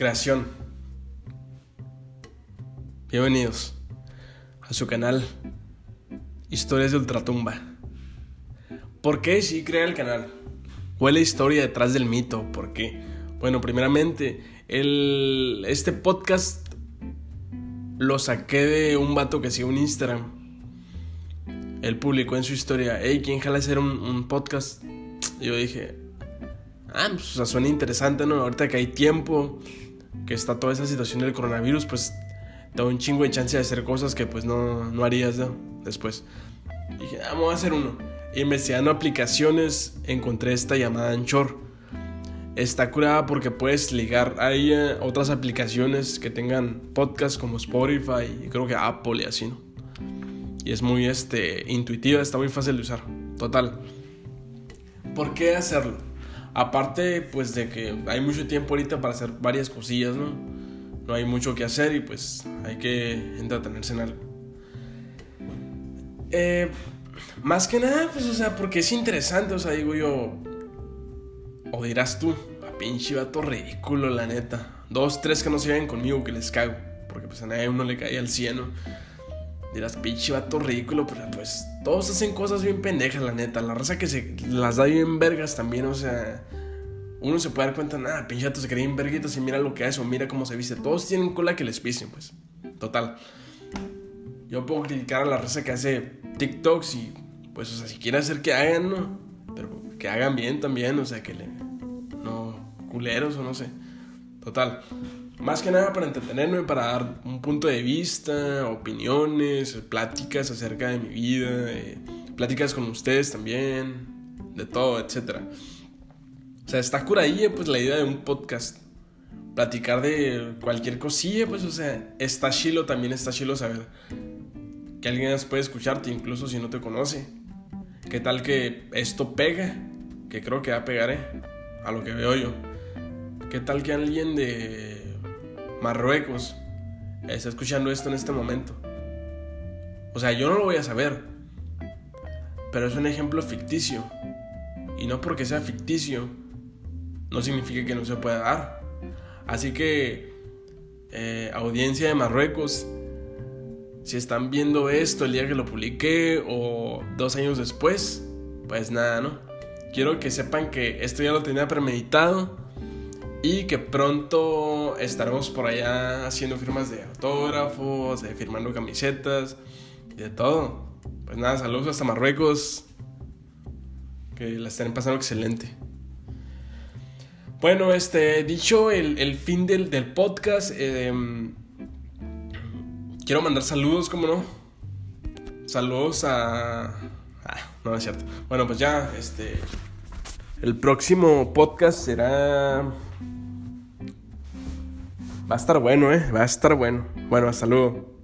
Creación. Bienvenidos a su canal Historias de Ultratumba. ¿Por qué sí crea el canal? ¿Cuál es la historia detrás del mito? ¿Por qué? Bueno, primeramente, el, este podcast lo saqué de un vato que sigue un Instagram. Él publicó en su historia, hey, ¿quién jala hacer un, podcast? Yo dije, ah, pues suena interesante, ¿no? Ahorita que hay tiempo, que está toda esa situación del coronavirus, pues da un chingo de chance de hacer cosas que pues no, no harías después. Y dije, ah, vamos a hacer uno. Investigando aplicaciones, encontré esta llamada Anchor. Está curada porque puedes ligar ahí a otras aplicaciones que tengan podcast como Spotify y creo que Apple y así, ¿no? Y es muy este, intuitiva, está muy fácil de usar. Total. ¿Por qué hacerlo? Aparte, pues de que hay mucho tiempo ahorita para hacer varias cosillas, ¿no? No hay mucho que hacer y pues hay que entretenerse en algo. Eh, más que nada, pues, o sea, porque es interesante, o sea, digo yo. O dirás tú, a pinche vato ridículo, la neta. Dos, tres que no se vayan conmigo, que les cago. Porque pues a nadie uno le cae al cielo. Dirás, pinche vato ridículo, pero pues todos hacen cosas bien pendejas, la neta. La raza que se las da bien vergas también, o sea. Uno se puede dar cuenta, nada, pinche vato se cree bien verguitas y mira lo que hace o mira cómo se viste. Todos tienen cola que les pisen, pues. Total. Yo puedo criticar a la raza que hace TikToks y, pues, o sea, si quiere hacer que hagan, ¿no? Pero que hagan bien también, o sea, que le. No, culeros o no sé. Total. Más que nada para entretenerme, para dar un punto de vista, opiniones, pláticas acerca de mi vida, pláticas con ustedes también, de todo, etc. O sea, está curadilla pues la idea de un podcast. Platicar de cualquier cosilla, pues, o sea, está chilo, también está chilo saber que alguien más puede escucharte, incluso si no te conoce. ¿Qué tal que esto pega? Que creo que va a pegar, ¿eh? A lo que veo yo. ¿Qué tal que alguien de Marruecos está escuchando esto en este momento? O sea, yo no lo voy a saber. Pero es un ejemplo ficticio. Y no porque sea ficticio, no significa que no se pueda dar. Así que, eh, audiencia de Marruecos, si están viendo esto el día que lo publiqué o dos años después, pues nada, ¿no? Quiero que sepan que esto ya lo tenía premeditado y que pronto estaremos por allá haciendo firmas de autógrafos, de firmando camisetas de todo. Pues nada, saludos hasta Marruecos. Que la estén pasando excelente. Bueno, este, dicho el, fin del, del podcast, eh, quiero mandar saludos, ¿cómo no? Saludos a... Ah, no, es cierto. Bueno, pues ya, este... El próximo podcast será... Va a estar bueno, ¿eh? Va a estar bueno. Bueno, hasta luego.